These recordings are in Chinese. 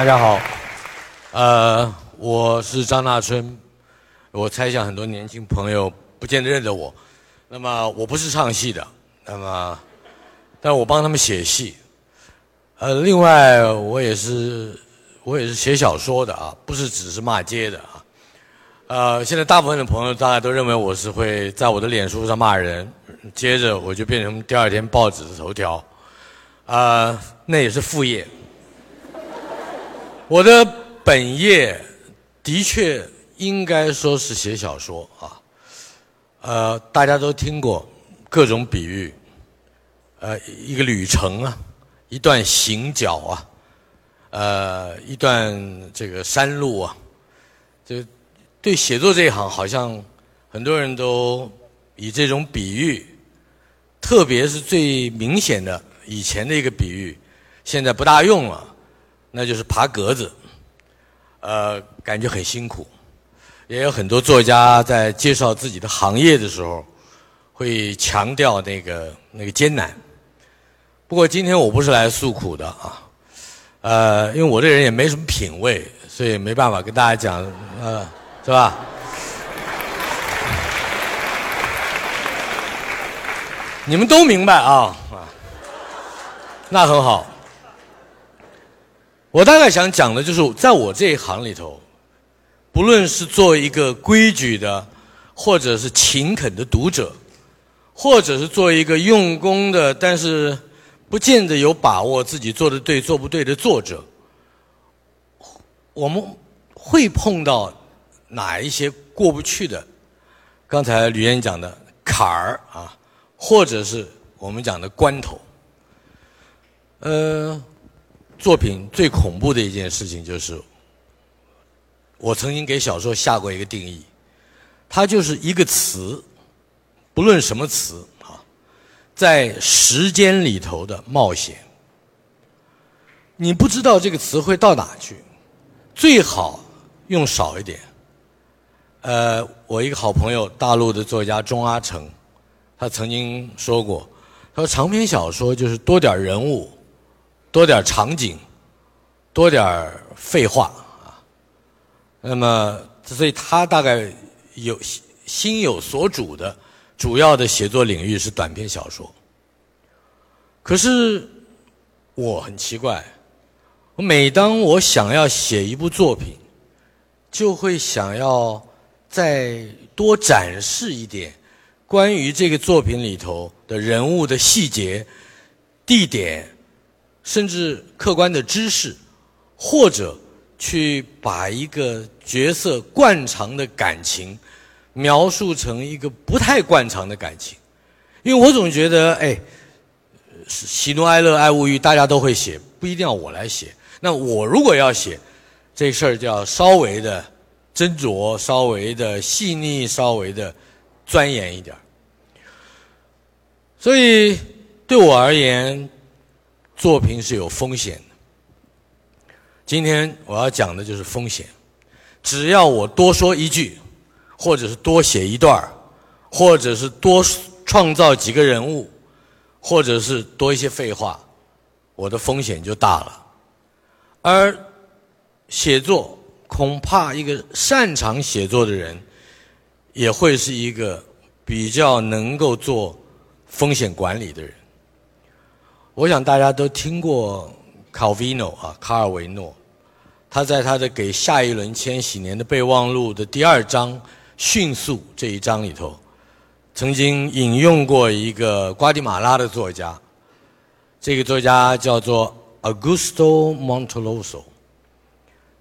大家好，呃，我是张大春，我猜想很多年轻朋友不见得认得我。那么我不是唱戏的，那么，但我帮他们写戏。呃，另外我也是我也是写小说的啊，不是只是骂街的啊。呃，现在大部分的朋友大家都认为我是会在我的脸书上骂人，接着我就变成第二天报纸的头条，啊，那也是副业。我的本业的确应该说是写小说啊，呃，大家都听过各种比喻，呃，一个旅程啊，一段行脚啊，呃，一段这个山路啊，就对写作这一行，好像很多人都以这种比喻，特别是最明显的以前的一个比喻，现在不大用了。那就是爬格子，呃，感觉很辛苦。也有很多作家在介绍自己的行业的时候，会强调那个那个艰难。不过今天我不是来诉苦的啊，呃，因为我这人也没什么品味，所以没办法跟大家讲，呃，是吧？你们都明白啊啊，那很好。我大概想讲的就是，在我这一行里头，不论是做一个规矩的，或者是勤恳的读者，或者是做一个用功的，但是不见得有把握自己做的对做不对的作者，我们会碰到哪一些过不去的？刚才吕岩讲的坎儿啊，或者是我们讲的关头，呃。作品最恐怖的一件事情就是，我曾经给小说下过一个定义，它就是一个词，不论什么词啊，在时间里头的冒险，你不知道这个词会到哪去，最好用少一点。呃，我一个好朋友，大陆的作家钟阿成，他曾经说过，他说长篇小说就是多点人物。多点场景，多点废话啊。那么，所以他大概有心有所主的，主要的写作领域是短篇小说。可是我很奇怪，我每当我想要写一部作品，就会想要再多展示一点关于这个作品里头的人物的细节、地点。甚至客观的知识，或者去把一个角色惯常的感情描述成一个不太惯常的感情，因为我总觉得，哎，喜怒哀乐爱物欲大家都会写，不一定要我来写。那我如果要写这事儿，就要稍微的斟酌，稍微的细腻，稍微的钻研一点。所以对我而言。作品是有风险的。今天我要讲的就是风险。只要我多说一句，或者是多写一段或者是多创造几个人物，或者是多一些废话，我的风险就大了。而写作，恐怕一个擅长写作的人，也会是一个比较能够做风险管理的人。我想大家都听过卡维诺啊，卡尔维诺，他在他的给下一轮千禧年的备忘录的第二章《迅速》这一章里头，曾经引用过一个瓜地马拉的作家，这个作家叫做 Augusto Monteloso。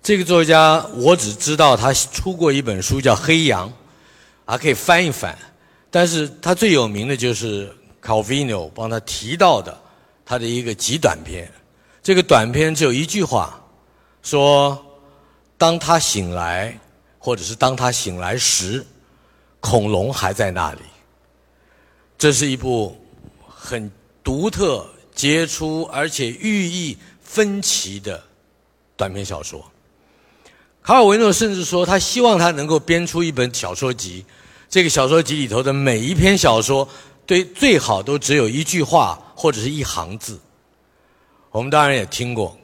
这个作家我只知道他出过一本书叫《黑羊》，啊可以翻一翻，但是他最有名的就是卡维诺帮他提到的。他的一个极短篇，这个短篇只有一句话，说：“当他醒来，或者是当他醒来时，恐龙还在那里。”这是一部很独特、杰出而且寓意分歧的短篇小说。卡尔维诺甚至说，他希望他能够编出一本小说集，这个小说集里头的每一篇小说。对，最好都只有一句话或者是一行字。我们当然也听过，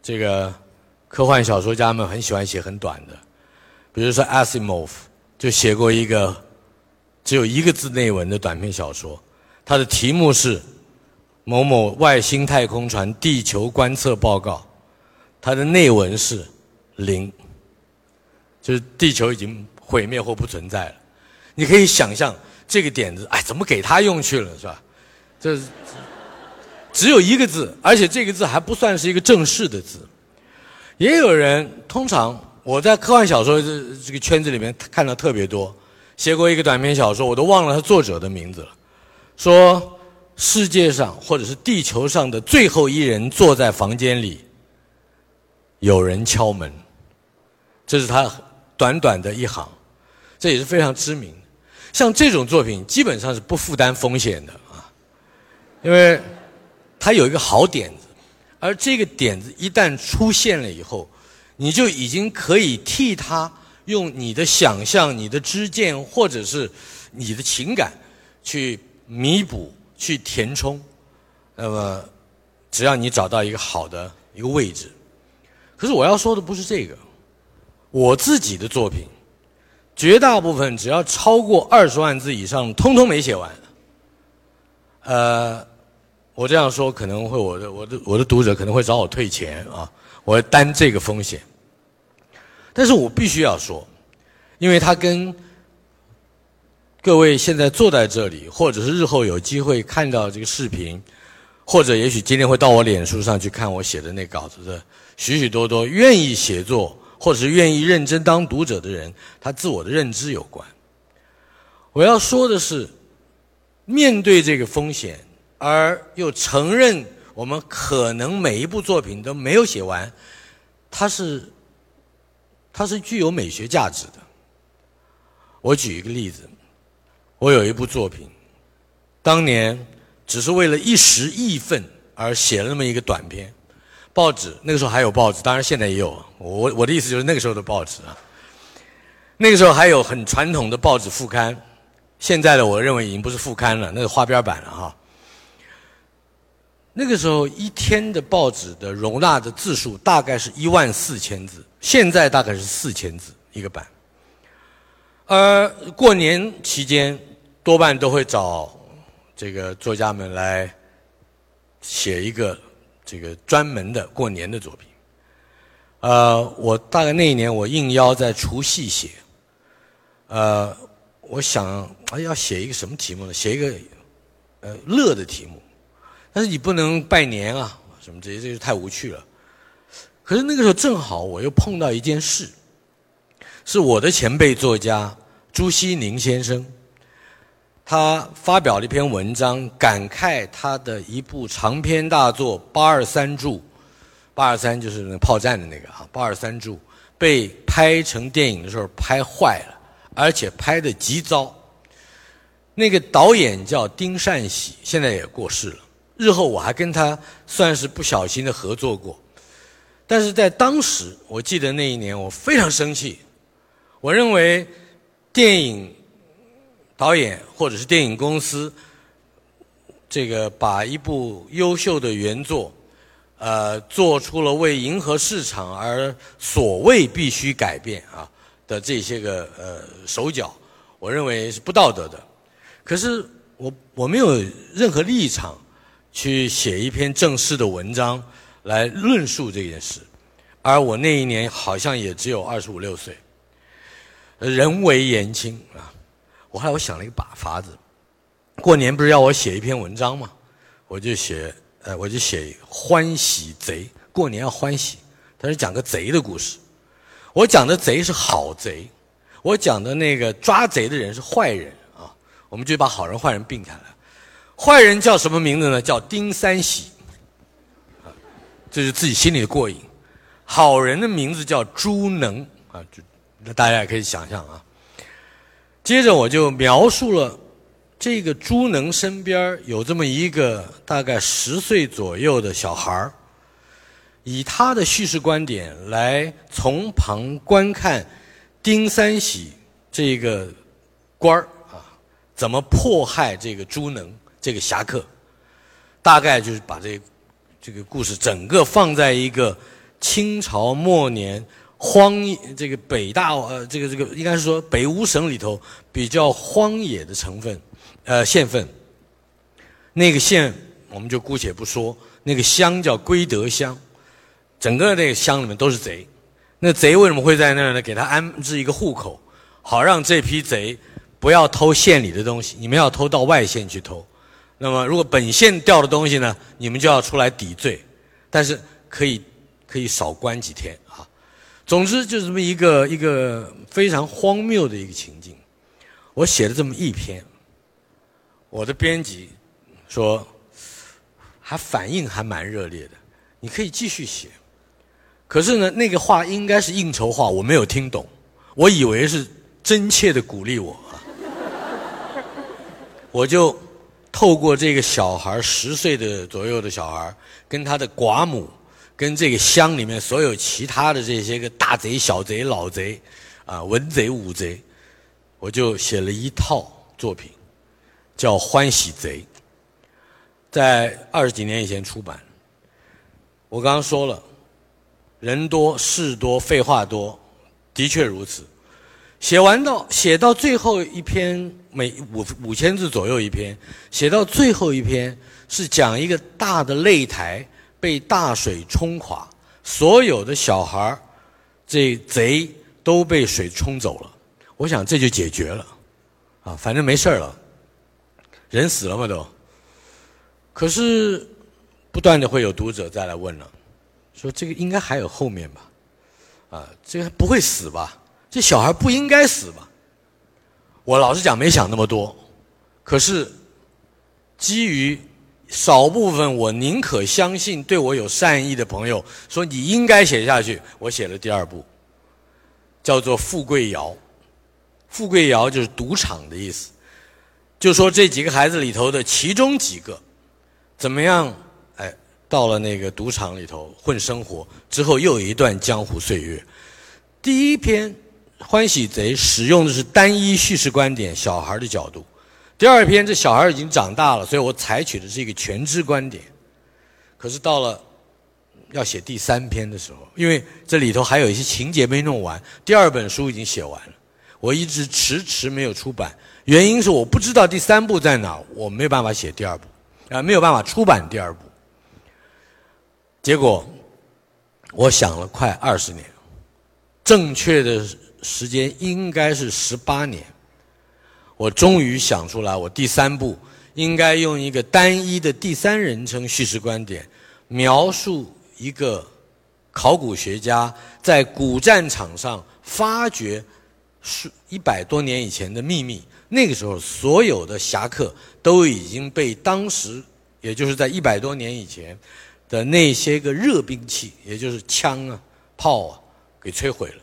这个科幻小说家们很喜欢写很短的，比如说 Asimov 就写过一个只有一个字内文的短篇小说，它的题目是某某外星太空船地球观测报告，它的内文是零，就是地球已经毁灭或不存在了。你可以想象这个点子，哎，怎么给他用去了，是吧？这只有一个字，而且这个字还不算是一个正式的字。也有人，通常我在科幻小说这这个圈子里面看到特别多，写过一个短篇小说，我都忘了他作者的名字了。说世界上或者是地球上的最后一人坐在房间里，有人敲门，这是他短短的一行，这也是非常知名。像这种作品基本上是不负担风险的啊，因为它有一个好点子，而这个点子一旦出现了以后，你就已经可以替他用你的想象、你的知见或者是你的情感去弥补、去填充。那么，只要你找到一个好的一个位置，可是我要说的不是这个，我自己的作品。绝大部分只要超过二十万字以上，通通没写完。呃，我这样说可能会我的我的我的读者可能会找我退钱啊，我要担这个风险。但是我必须要说，因为他跟各位现在坐在这里，或者是日后有机会看到这个视频，或者也许今天会到我脸书上去看我写的那稿子的许许多多愿意写作。或者是愿意认真当读者的人，他自我的认知有关。我要说的是，面对这个风险，而又承认我们可能每一部作品都没有写完，它是它是具有美学价值的。我举一个例子，我有一部作品，当年只是为了一时义愤而写了那么一个短篇。报纸那个时候还有报纸，当然现在也有。我我的意思就是那个时候的报纸啊，那个时候还有很传统的报纸副刊，现在的我认为已经不是副刊了，那是花边版了哈。那个时候一天的报纸的容纳的字数大概是一万四千字，现在大概是四千字一个版。而过年期间多半都会找这个作家们来写一个。这个专门的过年的作品，呃，我大概那一年我应邀在除夕写，呃，我想哎要写一个什么题目呢？写一个呃乐的题目，但是你不能拜年啊，什么这些这些太无趣了。可是那个时候正好我又碰到一件事，是我的前辈作家朱西宁先生。他发表了一篇文章，感慨他的一部长篇大作《八二三柱》，八二三就是那炮战的那个啊，八二三柱被拍成电影的时候拍坏了，而且拍的极糟。那个导演叫丁善喜，现在也过世了。日后我还跟他算是不小心的合作过，但是在当时，我记得那一年我非常生气，我认为电影。导演或者是电影公司，这个把一部优秀的原作，呃，做出了为迎合市场而所谓必须改变啊的这些个呃手脚，我认为是不道德的。可是我我没有任何立场去写一篇正式的文章来论述这件事，而我那一年好像也只有二十五六岁，人为言轻啊。我后来我想了一个把法子，过年不是要我写一篇文章吗？我就写，呃，我就写欢喜贼，过年要欢喜，他是讲个贼的故事。我讲的贼是好贼，我讲的那个抓贼的人是坏人啊。我们就把好人坏人并开了。坏人叫什么名字呢？叫丁三喜，这是自己心里的过瘾。好人的名字叫朱能啊，就那大家也可以想象啊。接着我就描述了这个朱能身边有这么一个大概十岁左右的小孩以他的叙事观点来从旁观看丁三喜这个官啊怎么迫害这个朱能这个侠客，大概就是把这这个故事整个放在一个清朝末年荒这个北大呃这个这个应该是说北五省里头比较荒野的成分呃县份。那个县我们就姑且不说，那个乡叫归德乡，整个那个乡里面都是贼。那贼为什么会在那儿呢？给他安置一个户口，好让这批贼不要偷县里的东西，你们要偷到外县去偷。那么如果本县掉的东西呢，你们就要出来抵罪，但是可以可以少关几天啊。总之就是这么一个一个非常荒谬的一个情境。我写了这么一篇，我的编辑。说，还反应还蛮热烈的，你可以继续写。可是呢，那个话应该是应酬话，我没有听懂，我以为是真切的鼓励我啊。我就透过这个小孩十岁的左右的小孩，跟他的寡母，跟这个乡里面所有其他的这些个大贼、小贼、老贼，啊，文贼、武贼，我就写了一套作品，叫《欢喜贼》。在二十几年以前出版，我刚刚说了，人多事多废话多，的确如此。写完到写到最后一篇，每五五千字左右一篇，写到最后一篇是讲一个大的擂台被大水冲垮，所有的小孩这贼都被水冲走了。我想这就解决了，啊，反正没事了，人死了嘛都。可是，不断的会有读者再来问了，说这个应该还有后面吧？啊，这个不会死吧？这小孩不应该死吧？我老实讲没想那么多，可是基于少部分我宁可相信对我有善意的朋友说你应该写下去，我写了第二部，叫做《富贵窑》。富贵窑就是赌场的意思，就说这几个孩子里头的其中几个。怎么样？哎，到了那个赌场里头混生活之后，又有一段江湖岁月。第一篇《欢喜贼》使用的是单一叙事观点，小孩的角度；第二篇这小孩已经长大了，所以我采取的是一个全知观点。可是到了要写第三篇的时候，因为这里头还有一些情节没弄完，第二本书已经写完了，我一直迟迟没有出版，原因是我不知道第三部在哪，我没有办法写第二部。啊，没有办法出版第二部。结果，我想了快二十年，正确的时间应该是十八年。我终于想出来，我第三步应该用一个单一的第三人称叙事观点，描述一个考古学家在古战场上发掘数一百多年以前的秘密。那个时候，所有的侠客都已经被当时，也就是在一百多年以前的那些个热兵器，也就是枪啊、炮啊，给摧毁了。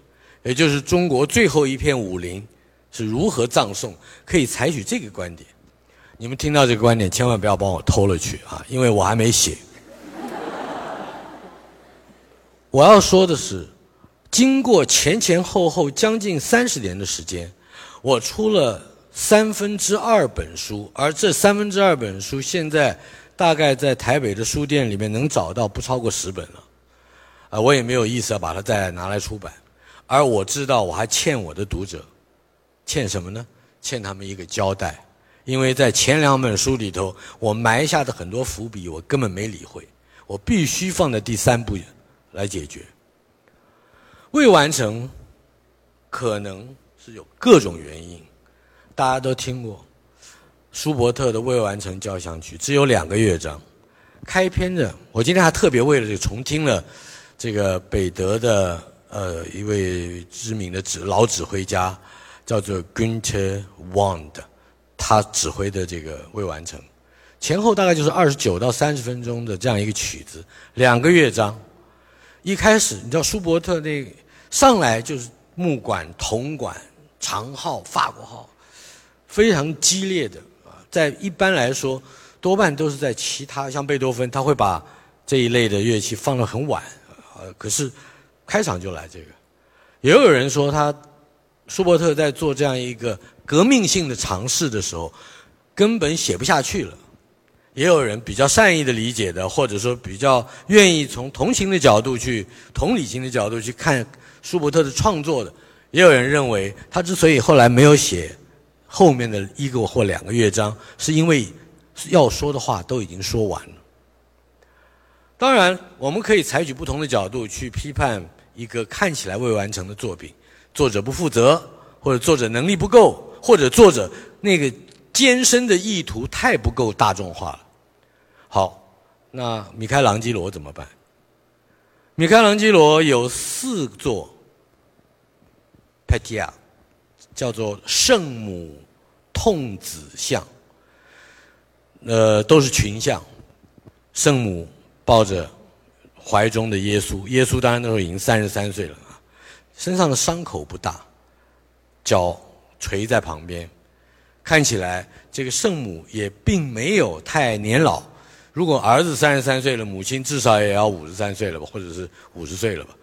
也就是中国最后一片武林是如何葬送，可以采取这个观点。你们听到这个观点，千万不要帮我偷了去啊，因为我还没写。我要说的是，经过前前后后将近三十年的时间，我出了。三分之二本书，而这三分之二本书现在大概在台北的书店里面能找到不超过十本了，啊，我也没有意思要把它再拿来出版，而我知道我还欠我的读者，欠什么呢？欠他们一个交代，因为在前两本书里头我埋下的很多伏笔我根本没理会，我必须放在第三部来解决。未完成，可能是有各种原因。大家都听过舒伯特的未完成交响曲，只有两个乐章。开篇的，我今天还特别为了这个重听了这个北德的呃一位知名的指老指挥家，叫做 Günther Wand，他指挥的这个未完成，前后大概就是二十九到三十分钟的这样一个曲子，两个乐章。一开始你知道舒伯特那上来就是木管、铜管、长号、法国号。非常激烈的啊，在一般来说，多半都是在其他像贝多芬，他会把这一类的乐器放得很晚，呃，可是开场就来这个。也有人说他舒伯特在做这样一个革命性的尝试的时候，根本写不下去了，也有人比较善意的理解的，或者说比较愿意从同情的角度去、同理心的角度去看舒伯特的创作的，也有人认为他之所以后来没有写后面的一个或两个乐章，是因为要说的话都已经说完了。当然，我们可以采取不同的角度去批判一个看起来未完成的作品，作者不负责，或者作者能力不够，或者作者那个艰深的意图太不够大众化了。好，那米开朗基罗怎么办？米开朗基罗有四座 p e t i a 叫做圣母痛子像，呃，都是群像，圣母抱着怀中的耶稣，耶稣当然那时候已经三十三岁了，身上的伤口不大，脚垂在旁边，看起来这个圣母也并没有太年老。如果儿子三十三岁了，母亲至少也要五十三岁了吧，或者是五十岁了吧？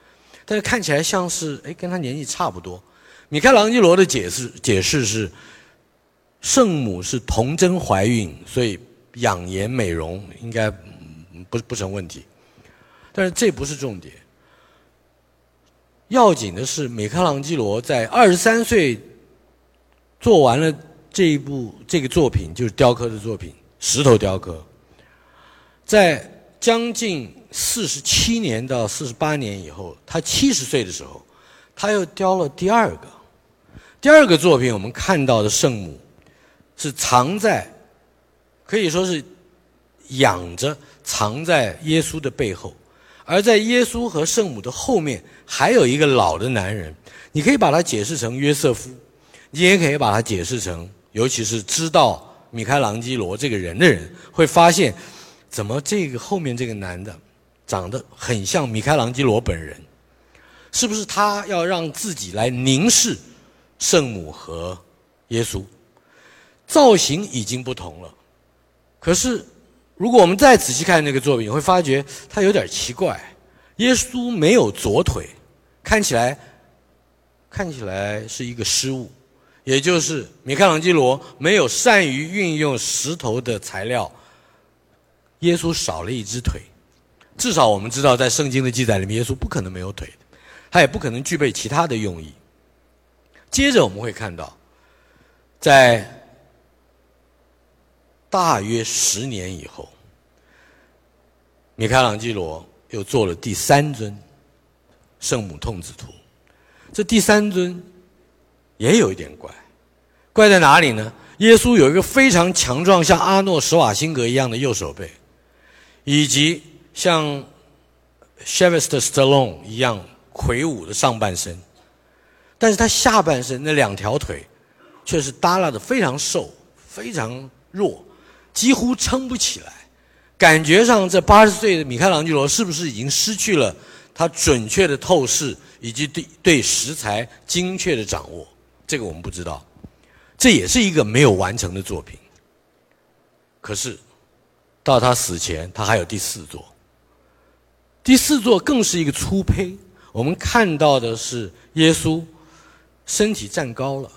但是看起来像是哎，跟他年纪差不多。米开朗基罗的解释解释是，圣母是童贞怀孕，所以养颜美容应该不不成问题。但是这不是重点，要紧的是米开朗基罗在二十三岁做完了这一部这个作品，就是雕刻的作品，石头雕刻。在将近四十七年到四十八年以后，他七十岁的时候，他又雕了第二个。第二个作品，我们看到的圣母是藏在，可以说是仰着藏在耶稣的背后，而在耶稣和圣母的后面还有一个老的男人。你可以把它解释成约瑟夫，你也可以把它解释成，尤其是知道米开朗基罗这个人的人会发现。怎么这个后面这个男的长得很像米开朗基罗本人？是不是他要让自己来凝视圣母和耶稣？造型已经不同了，可是如果我们再仔细看那个作品，会发觉他有点奇怪。耶稣没有左腿，看起来看起来是一个失误，也就是米开朗基罗没有善于运用石头的材料。耶稣少了一只腿，至少我们知道，在圣经的记载里面，耶稣不可能没有腿，他也不可能具备其他的用意。接着我们会看到，在大约十年以后，米开朗基罗又做了第三尊圣母痛子图。这第三尊也有一点怪，怪在哪里呢？耶稣有一个非常强壮，像阿诺·施瓦辛格一样的右手背。以及像 Sylvester Stallone 一样魁梧的上半身，但是他下半身那两条腿却是耷拉的非常瘦、非常弱，几乎撑不起来。感觉上，这八十岁的米开朗基罗是不是已经失去了他准确的透视以及对对食材精确的掌握？这个我们不知道。这也是一个没有完成的作品。可是。到他死前，他还有第四座。第四座更是一个粗胚。我们看到的是耶稣身体站高了，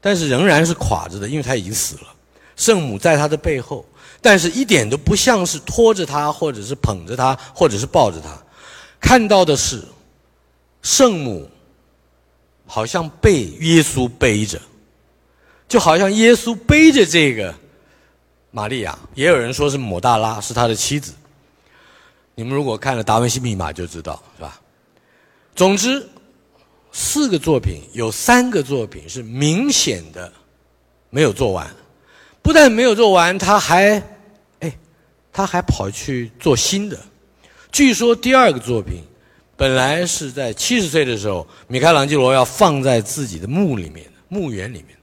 但是仍然是垮着的，因为他已经死了。圣母在他的背后，但是一点都不像是拖着他，或者是捧着他，或者是抱着他。看到的是圣母好像被耶稣背着，就好像耶稣背着这个。玛利亚，也有人说是抹大拉是他的妻子。你们如果看了《达文西密码》就知道，是吧？总之，四个作品有三个作品是明显的没有做完。不但没有做完，他还哎，他还跑去做新的。据说第二个作品本来是在七十岁的时候，米开朗基罗要放在自己的墓里面、墓园里面，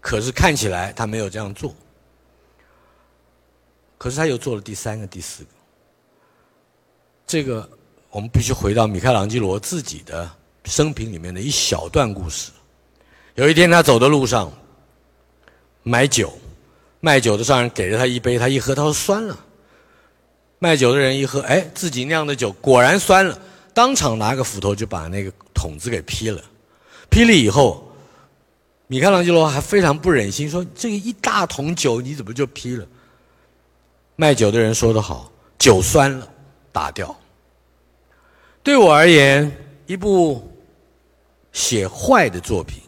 可是看起来他没有这样做。可是他又做了第三个、第四个。这个我们必须回到米开朗基罗自己的生平里面的一小段故事。有一天，他走的路上买酒，卖酒的商人给了他一杯，他一喝，他说酸了。卖酒的人一喝，哎，自己酿的酒果然酸了，当场拿个斧头就把那个桶子给劈了。劈了以后，米开朗基罗还非常不忍心，说：“这个一大桶酒你怎么就劈了？”卖酒的人说得好，酒酸了，打掉。对我而言，一部写坏的作品，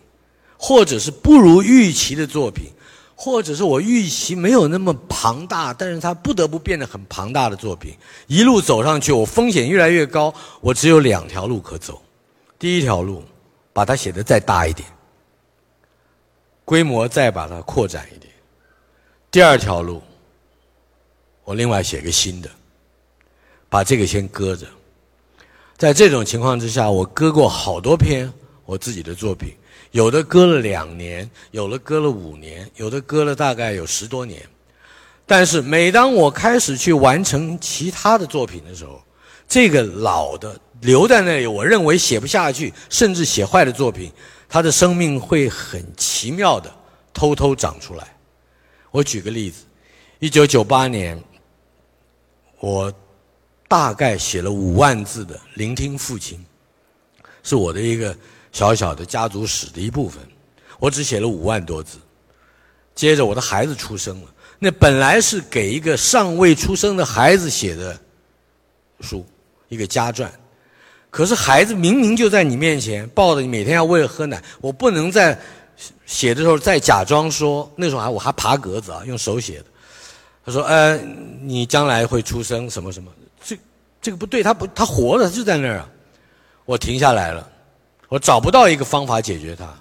或者是不如预期的作品，或者是我预期没有那么庞大，但是它不得不变得很庞大的作品，一路走上去，我风险越来越高，我只有两条路可走。第一条路，把它写得再大一点，规模再把它扩展一点。第二条路。我另外写个新的，把这个先搁着。在这种情况之下，我搁过好多篇我自己的作品，有的搁了两年，有的搁了五年，有的搁了大概有十多年。但是每当我开始去完成其他的作品的时候，这个老的留在那里，我认为写不下去，甚至写坏的作品，它的生命会很奇妙的偷偷长出来。我举个例子，一九九八年。我大概写了五万字的《聆听父亲》，是我的一个小小的家族史的一部分。我只写了五万多字。接着我的孩子出生了，那本来是给一个尚未出生的孩子写的书，一个家传。可是孩子明明就在你面前，抱着你，每天要喂喝奶。我不能在写的时候再假装说，那时候还我还爬格子啊，用手写的。他说：“呃，你将来会出生什么什么？这这个不对，他不，他活着就在那儿啊。”我停下来了，我找不到一个方法解决它。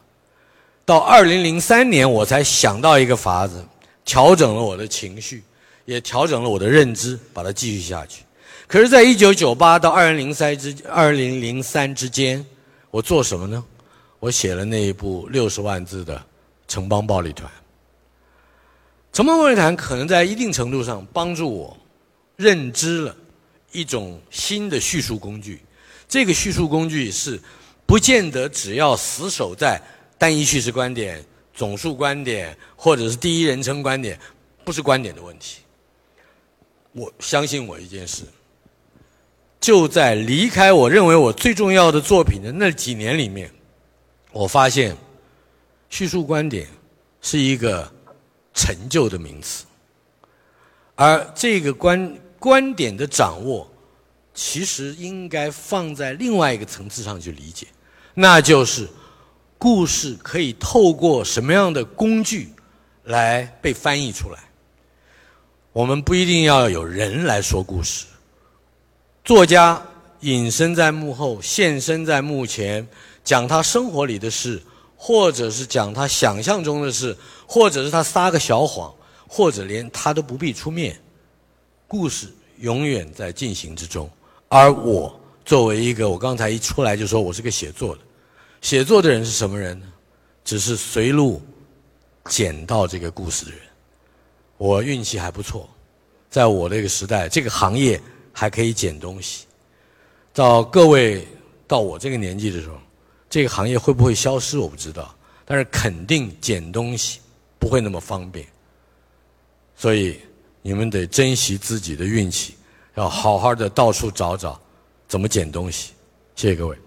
到二零零三年，我才想到一个法子，调整了我的情绪，也调整了我的认知，把它继续下去。可是，在一九九八到二零零三之二零零三之间，我做什么呢？我写了那一部六十万字的《城邦暴力团》。城邦暴力团可能在一定程度上帮助我认知了一种新的叙述工具。这个叙述工具是不见得只要死守在单一叙事观点、总数观点或者是第一人称观点，不是观点的问题。我相信我一件事，就在离开我认为我最重要的作品的那几年里面，我发现叙述观点是一个。陈旧的名词，而这个观观点的掌握，其实应该放在另外一个层次上去理解，那就是故事可以透过什么样的工具来被翻译出来。我们不一定要有人来说故事，作家隐身在幕后，现身在幕前，讲他生活里的事。或者是讲他想象中的事，或者是他撒个小谎，或者连他都不必出面，故事永远在进行之中。而我作为一个，我刚才一出来就说我是个写作的，写作的人是什么人呢？只是随路捡到这个故事的人。我运气还不错，在我这个时代，这个行业还可以捡东西。到各位到我这个年纪的时候。这个行业会不会消失？我不知道，但是肯定捡东西不会那么方便，所以你们得珍惜自己的运气，要好好的到处找找怎么捡东西。谢谢各位。